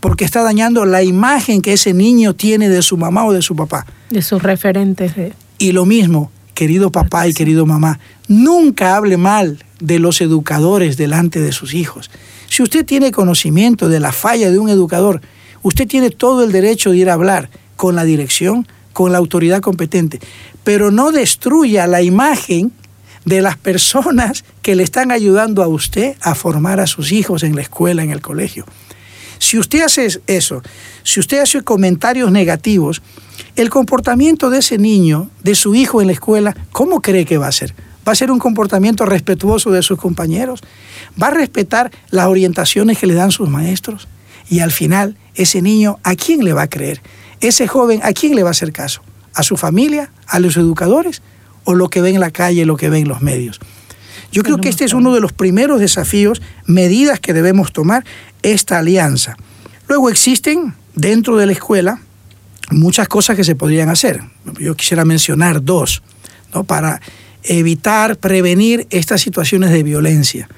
porque está dañando la imagen que ese niño tiene de su mamá o de su papá. De sus referentes. Y lo mismo, querido papá y querido mamá, nunca hable mal de los educadores delante de sus hijos. Si usted tiene conocimiento de la falla de un educador, Usted tiene todo el derecho de ir a hablar con la dirección, con la autoridad competente, pero no destruya la imagen de las personas que le están ayudando a usted a formar a sus hijos en la escuela, en el colegio. Si usted hace eso, si usted hace comentarios negativos, el comportamiento de ese niño, de su hijo en la escuela, ¿cómo cree que va a ser? ¿Va a ser un comportamiento respetuoso de sus compañeros? ¿Va a respetar las orientaciones que le dan sus maestros? Y al final, ese niño, ¿a quién le va a creer? Ese joven, ¿a quién le va a hacer caso? ¿A su familia? ¿A los educadores? ¿O lo que ve en la calle, lo que ve en los medios? Yo creo que este es uno de los primeros desafíos, medidas que debemos tomar, esta alianza. Luego existen dentro de la escuela muchas cosas que se podrían hacer. Yo quisiera mencionar dos, ¿no? para evitar, prevenir estas situaciones de violencia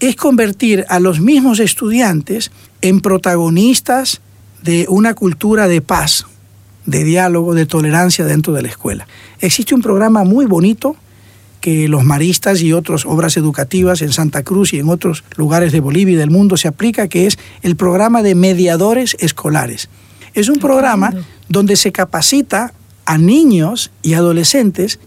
es convertir a los mismos estudiantes en protagonistas de una cultura de paz, de diálogo, de tolerancia dentro de la escuela. Existe un programa muy bonito que los maristas y otras obras educativas en Santa Cruz y en otros lugares de Bolivia y del mundo se aplica, que es el programa de mediadores escolares. Es un programa donde se capacita a niños y adolescentes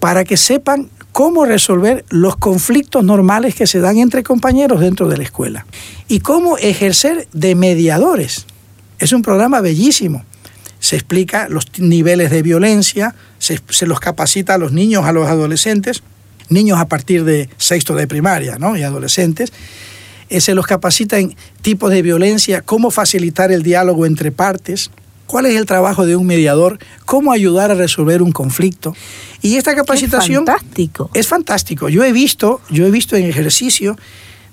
para que sepan cómo resolver los conflictos normales que se dan entre compañeros dentro de la escuela y cómo ejercer de mediadores. Es un programa bellísimo. Se explica los niveles de violencia, se, los capacita a los niños, a los adolescentes, niños a partir de sexto de primaria ¿no? y adolescentes. Eh, se los capacita en tipos de violencia, cómo facilitar el diálogo entre partes, cuál es el trabajo de un mediador, cómo ayudar a resolver un conflicto. Y esta capacitación es fantástico. Es fantástico. Yo he visto, yo he visto en ejercicio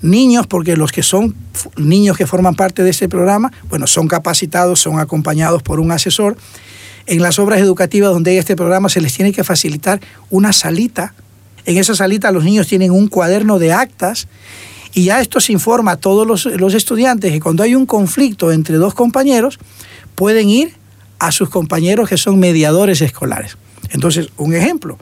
niños, porque los que son niños que forman parte de este programa, bueno, son capacitados, son acompañados por un asesor. En las obras educativas donde hay este programa se les tiene que facilitar una salita. En esa salita los niños tienen un cuaderno de actas y ya esto se informa a todos los, los estudiantes que cuando hay un conflicto entre dos compañeros, pueden ir a sus compañeros que son mediadores escolares. Entonces, un ejemplo,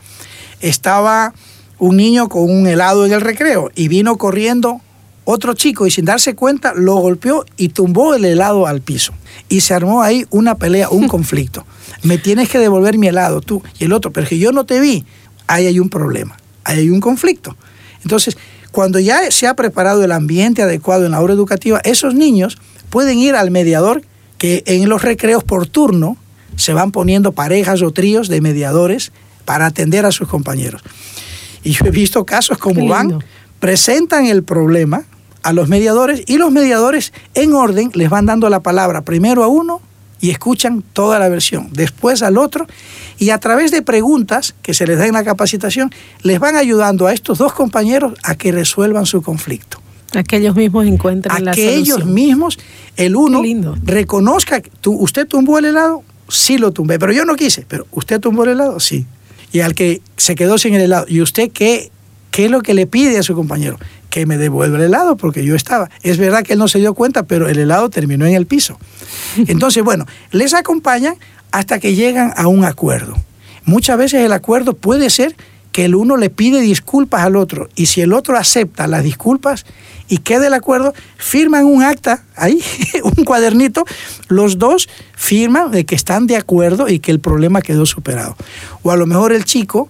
estaba un niño con un helado en el recreo y vino corriendo otro chico y sin darse cuenta lo golpeó y tumbó el helado al piso. Y se armó ahí una pelea, un conflicto. Me tienes que devolver mi helado tú y el otro, pero que yo no te vi, ahí hay un problema, ahí hay un conflicto. Entonces, cuando ya se ha preparado el ambiente adecuado en la hora educativa, esos niños pueden ir al mediador que en los recreos por turno se van poniendo parejas o tríos de mediadores para atender a sus compañeros. Y yo he visto casos como van, presentan el problema a los mediadores y los mediadores en orden les van dando la palabra primero a uno y escuchan toda la versión, después al otro y a través de preguntas que se les da en la capacitación les van ayudando a estos dos compañeros a que resuelvan su conflicto. A que ellos mismos encuentren la solución. A que ellos mismos, el uno, reconozca, tú, ¿usted tumbó el helado? Sí lo tumbé, pero yo no quise. Pero ¿usted tumbó el helado? Sí. Y al que se quedó sin el helado, ¿y usted qué, qué es lo que le pide a su compañero? Que me devuelva el helado porque yo estaba. Es verdad que él no se dio cuenta, pero el helado terminó en el piso. Entonces, bueno, les acompañan hasta que llegan a un acuerdo. Muchas veces el acuerdo puede ser que el uno le pide disculpas al otro y si el otro acepta las disculpas y queda el acuerdo, firman un acta ahí, un cuadernito, los dos firman de que están de acuerdo y que el problema quedó superado. O a lo mejor el chico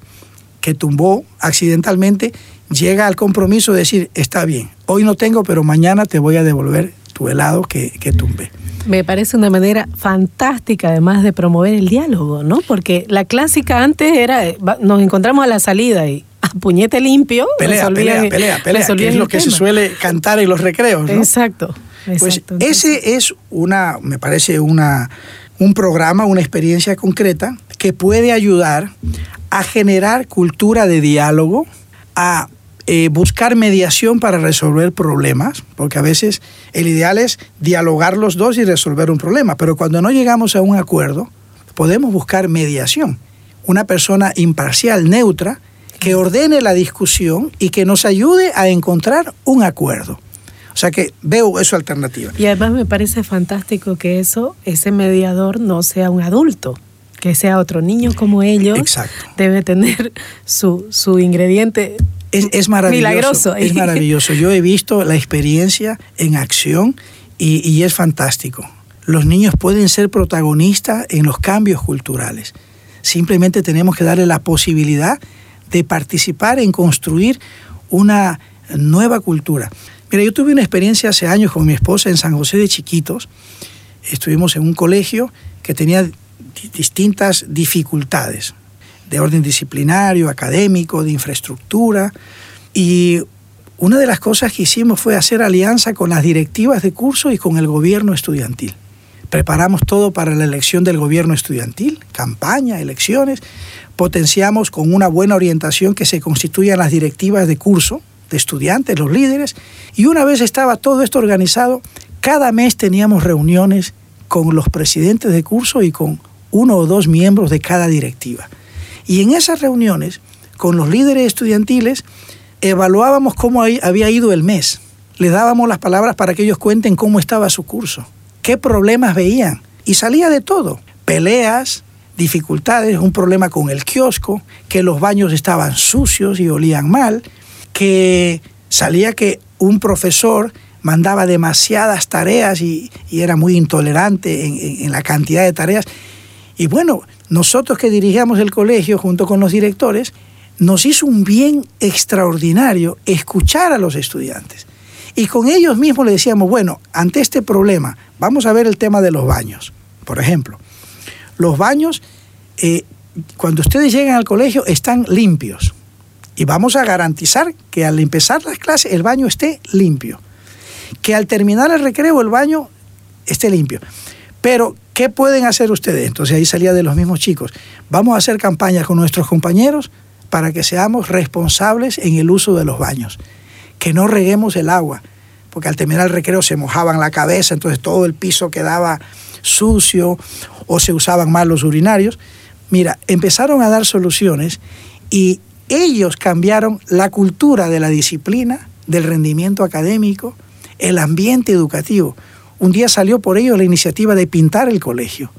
que tumbó accidentalmente llega al compromiso de decir, está bien, hoy no tengo, pero mañana te voy a devolver tu helado que, que tumbé. Me parece una manera fantástica además de promover el diálogo, ¿no? Porque la clásica antes era, eh, nos encontramos a la salida y a puñete limpio. Pelea, pelea, pelea, pelea, que es lo que se suele cantar en los recreos, ¿no? Exacto. Pues ese es una, me parece una, un programa, una experiencia concreta que puede ayudar a generar cultura de diálogo, a eh, buscar mediación para resolver problemas, porque a veces el ideal es dialogar los dos y resolver un problema, pero cuando no llegamos a un acuerdo, podemos buscar mediación. Una persona imparcial, neutra, que ordene la discusión y que nos ayude a encontrar un acuerdo. O sea que veo eso alternativa. Y además me parece fantástico que eso, ese mediador no sea un adulto, que sea otro niño como ellos. Exacto. Debe tener su, su ingrediente es, maravilloso. Es maravilloso. Yo he visto la experiencia en acción y, es fantástico. Los niños pueden ser protagonistas en los cambios culturales. Simplemente tenemos que darle la posibilidad de participar en construir una nueva cultura. Mira, yo tuve una experiencia hace años con mi esposa en San José de Chiquitos. Estuvimos en un colegio que tenía distintas dificultades de orden disciplinario, académico, de infraestructura. Y una de las cosas que hicimos fue hacer alianza con las directivas de curso y con el gobierno estudiantil. Preparamos todo para la elección del gobierno estudiantil, campaña, elecciones. Potenciamos con una buena orientación que se constituyan las directivas de curso, de estudiantes, los líderes. Y una vez estaba todo esto organizado, cada mes teníamos reuniones con los presidentes de curso y con uno o dos miembros de cada directiva. Y en esas reuniones, con los líderes estudiantiles, evaluábamos cómo había ido el mes. Les dábamos las palabras para que ellos cuenten cómo estaba su curso, qué problemas veían. Y salía de todo. Peleas, dificultades, un problema con el kiosco, que los baños estaban sucios y olían mal, que salía que un profesor mandaba demasiadas tareas y, era muy intolerante en, la cantidad de tareas. Y bueno, nosotros que dirigíamos el colegio junto con los directores, nos hizo un bien extraordinario escuchar a los estudiantes. Y con ellos mismos le decíamos, bueno, ante este problema, vamos a ver el tema de los baños. Por ejemplo, los baños, eh, cuando ustedes llegan al colegio, están limpios. Y vamos a garantizar que al empezar las clases el baño esté limpio. Que al terminar el recreo el baño esté limpio. Pero ¿Qué pueden hacer ustedes? Entonces ahí salía de los mismos chicos. Vamos a hacer campañas con nuestros compañeros para que seamos responsables en el uso de los baños. Que no reguemos el agua, porque al terminar el recreo se mojaban la cabeza, entonces todo el piso quedaba sucio o se usaban mal los urinarios. Mira, empezaron a dar soluciones y ellos cambiaron la cultura de la disciplina, del rendimiento académico, el ambiente educativo. Un día salió por ello la iniciativa de pintar el colegio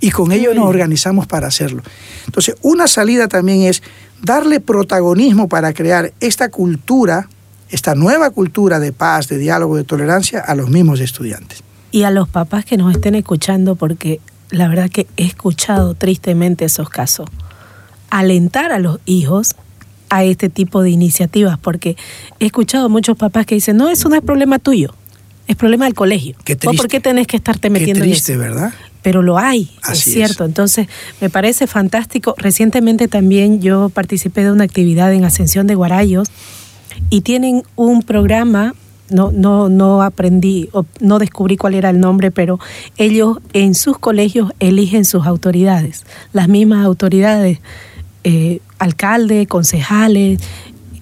y con ello nos organizamos para hacerlo. Entonces, una salida también es darle protagonismo para crear esta cultura, esta nueva cultura de paz, de diálogo, de tolerancia a los mismos estudiantes. Y a los papás que nos estén escuchando, porque la verdad que he escuchado tristemente esos casos. Alentar a los hijos a este tipo de iniciativas, porque he escuchado muchos papás que dicen, no, eso no es problema tuyo es problema del colegio. Qué triste. ¿Por qué tenés que estarte metiendo qué triste, en eso? ¿verdad? Pero lo hay, es cierto. Entonces, me parece fantástico. Recientemente también yo participé de una actividad en Ascensión de Guarayos y tienen un programa no, no, no aprendí, no descubrí cuál era el nombre, pero ellos en sus colegios eligen sus autoridades, las mismas autoridades, eh, alcalde, concejales,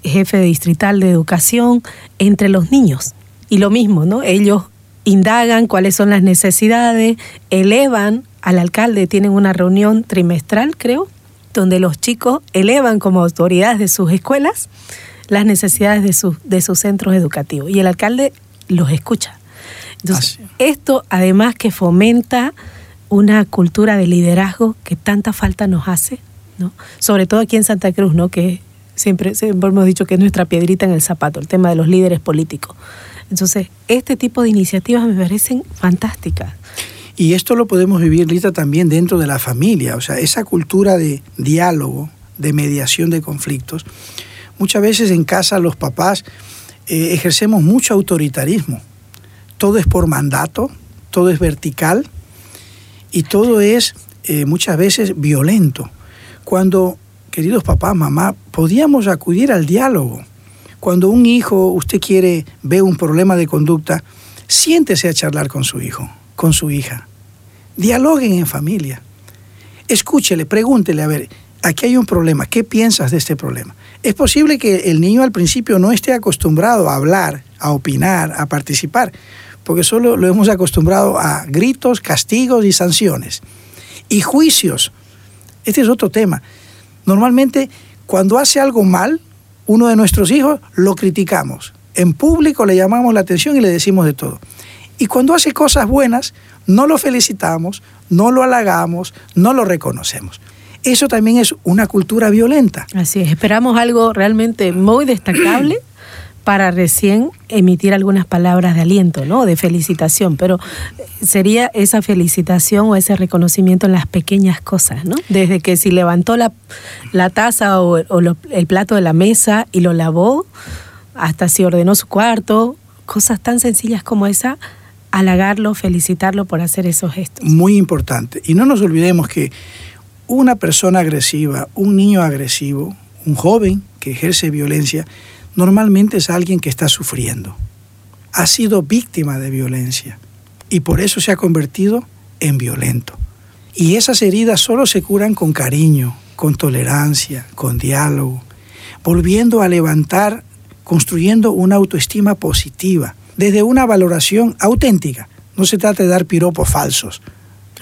jefe distrital de educación, entre los niños. Y lo mismo, ¿no? Ellos indagan cuáles son las necesidades, elevan al alcalde, tienen una reunión trimestral, creo, donde los chicos elevan como autoridades de sus escuelas las necesidades de, sus de sus centros educativos y el alcalde los escucha. Entonces, esto además que fomenta una cultura de liderazgo que tanta falta nos hace, ¿no? Sobre todo aquí en Santa Cruz, ¿no? Que Siempre, siempre hemos dicho que es nuestra piedrita en el zapato, el tema de los líderes políticos. Entonces, este tipo de iniciativas me parecen fantásticas. Y esto lo podemos vivir, Lita, también dentro de la familia. O sea, esa cultura de diálogo, de mediación de conflictos. Muchas veces en casa los papás eh, ejercemos mucho autoritarismo. Todo es por mandato, todo es vertical y todo es eh, muchas veces violento. Cuando, queridos papás, mamá, podíamos acudir al diálogo. Cuando un hijo, usted quiere, ve un problema de conducta, siéntese a charlar con su hijo, con su hija. Dialoguen en familia. Escúchele, pregúntele, a ver, aquí hay un problema, ¿qué piensas de este problema? Es posible que el niño al principio no esté acostumbrado a hablar, a opinar, a participar, porque solo lo hemos acostumbrado a gritos, castigos y sanciones. Y juicios. Este es otro tema. Normalmente, cuando hace algo mal, uno de nuestros hijos lo criticamos. En público le llamamos la atención y le decimos de todo. Y cuando hace cosas buenas, no lo felicitamos, no lo halagamos, no lo reconocemos. Eso también es una cultura violenta. Así es, esperamos algo realmente muy destacable para recién emitir algunas palabras de aliento, ¿no? De felicitación, pero sería esa felicitación o ese reconocimiento en las pequeñas cosas, ¿no? Desde que si levantó la, taza o, el plato de la mesa y lo lavó, hasta si ordenó su cuarto, cosas tan sencillas como esa, halagarlo, felicitarlo por hacer esos gestos. Muy importante. Y no nos olvidemos que una persona agresiva, un niño agresivo, un joven que ejerce violencia, normalmente es alguien que está sufriendo. Ha sido víctima de violencia y por eso se ha convertido en violento. Y esas heridas solo se curan con cariño, con tolerancia, con diálogo, volviendo a levantar, construyendo una autoestima positiva, desde una valoración auténtica. No se trata de dar piropos falsos,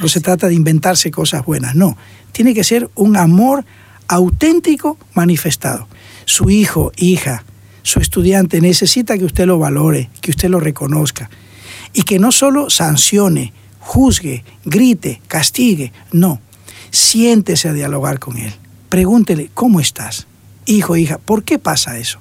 no se trata de inventarse cosas buenas, no. Tiene que ser un amor auténtico manifestado. Su hijo, hija, su estudiante necesita que usted lo valore, que usted lo reconozca. Y que no solo sancione, juzgue, grite, castigue, no. Siéntese a dialogar con él. Pregúntele, ¿cómo estás? Hijo, hija, ¿por qué pasa eso?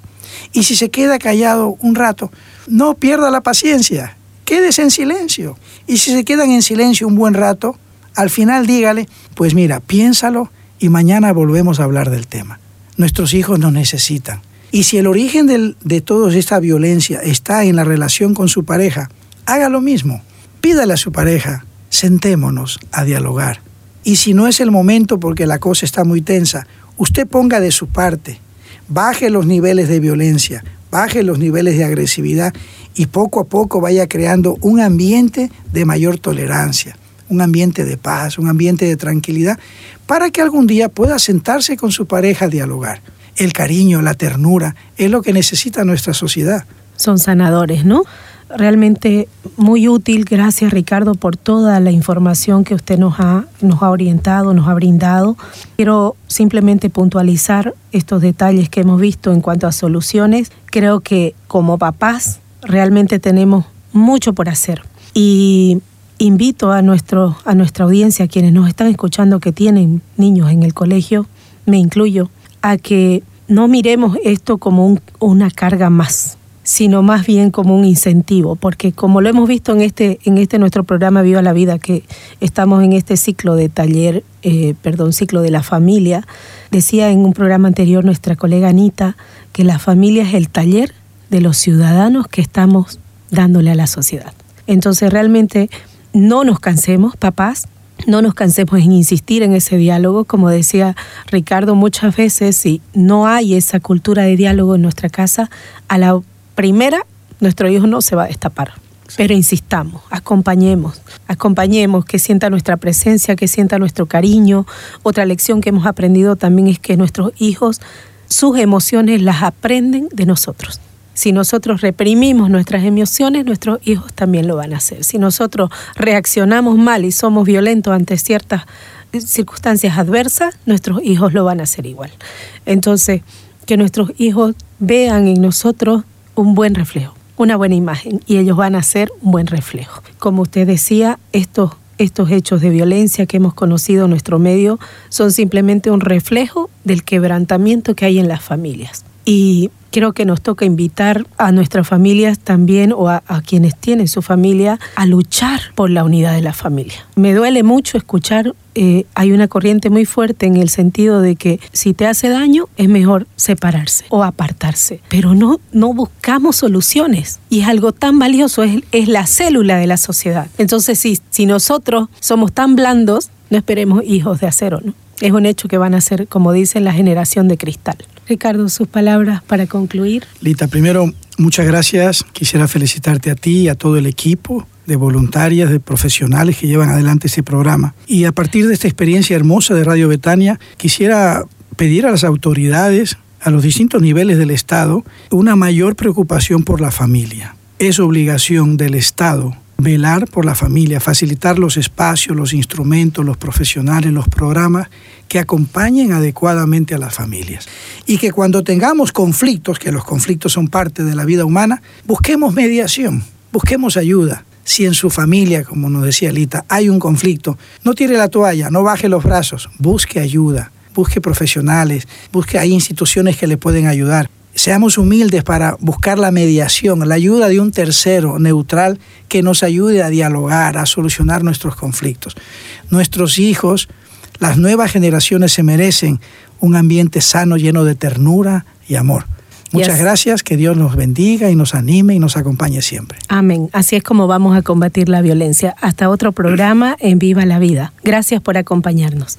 Y si se queda callado un rato, no pierda la paciencia, quédese en silencio. Y si se quedan en silencio un buen rato, al final dígale, pues mira, piénsalo y mañana volvemos a hablar del tema. Nuestros hijos nos necesitan. Y si el origen de toda esta violencia está en la relación con su pareja, haga lo mismo. Pídale a su pareja, sentémonos a dialogar. Y si no es el momento porque la cosa está muy tensa, usted ponga de su parte, baje los niveles de violencia, baje los niveles de agresividad y poco a poco vaya creando un ambiente de mayor tolerancia, un ambiente de paz, un ambiente de tranquilidad, para que algún día pueda sentarse con su pareja a dialogar. El cariño, la ternura, es lo que necesita nuestra sociedad. Son sanadores, ¿no? realmente muy útil. Gracias Ricardo por toda la información que usted nos ha, nos ha orientado, nos ha brindado. Quiero simplemente puntualizar estos detalles que hemos visto en cuanto a soluciones. Creo que como papás realmente tenemos mucho por hacer. Y invito a, nuestro, a nuestra audiencia, quienes nos están escuchando que tienen niños en el colegio, me incluyo, a que no miremos esto como una carga más sino más bien como un incentivo, porque como lo hemos visto en este, en este nuestro programa Viva la Vida, que estamos en este ciclo de taller, eh, perdón, ciclo de la familia, decía en un programa anterior nuestra colega Anita que la familia es el taller de los ciudadanos que estamos dándole a la sociedad. Entonces realmente no nos cansemos, papás, no nos cansemos en insistir en ese diálogo. Como decía Ricardo, muchas veces si no hay esa cultura de diálogo en nuestra casa, a la primera, nuestro hijo no se va a destapar. Pero insistamos, acompañemos, acompañemos, que sienta nuestra presencia, que sienta nuestro cariño. Otra lección que hemos aprendido también es que nuestros hijos, sus emociones las aprenden de nosotros. Si nosotros reprimimos nuestras emociones, nuestros hijos también lo van a hacer. Si nosotros reaccionamos mal y somos violentos ante ciertas circunstancias adversas, nuestros hijos lo van a hacer igual. Entonces, que nuestros hijos vean en nosotros un buen reflejo, una buena imagen y ellos van a ser un buen reflejo. Como usted decía, estos estos hechos de violencia que hemos conocido en nuestro medio son simplemente un reflejo del quebrantamiento que hay en las familias. Y creo que nos toca invitar a nuestras familias también o a, quienes tienen su familia a luchar por la unidad de la familia. Me duele mucho escuchar, eh, hay una corriente muy fuerte en el sentido de que si te hace daño es mejor separarse o apartarse, pero no, no buscamos soluciones y es algo tan valioso, es, es la célula de la sociedad. Entonces si, si nosotros somos tan blandos, no esperemos hijos de acero, ¿no? Es un hecho que van a ser, como dicen, la generación de cristal. Ricardo, sus palabras para concluir. Lita, primero, muchas gracias. Quisiera felicitarte a ti y a todo el equipo de voluntarias, de profesionales que llevan adelante este programa. Y a partir de esta experiencia hermosa de Radio Betania, quisiera pedir a las autoridades, a los distintos niveles del Estado, una mayor preocupación por la familia. Es obligación del Estado velar por la familia, facilitar los espacios, los instrumentos, los profesionales, los programas que acompañen adecuadamente a las familias. Y que cuando tengamos conflictos, que los conflictos son parte de la vida humana, busquemos mediación, busquemos ayuda. Si en su familia, como nos decía Lita, hay un conflicto, no tire la toalla, no baje los brazos, busque ayuda, busque profesionales, busque, hay instituciones que le pueden ayudar seamos humildes para buscar la mediación, la ayuda de un tercero neutral que nos ayude a dialogar, a solucionar nuestros conflictos. Nuestros hijos, las nuevas generaciones se merecen un ambiente sano, lleno de ternura y amor. Muchas gracias, que Dios nos bendiga y nos anime y nos acompañe siempre. Amén. Así es como vamos a combatir la violencia. Hasta otro programa en Viva la Vida. Gracias por acompañarnos.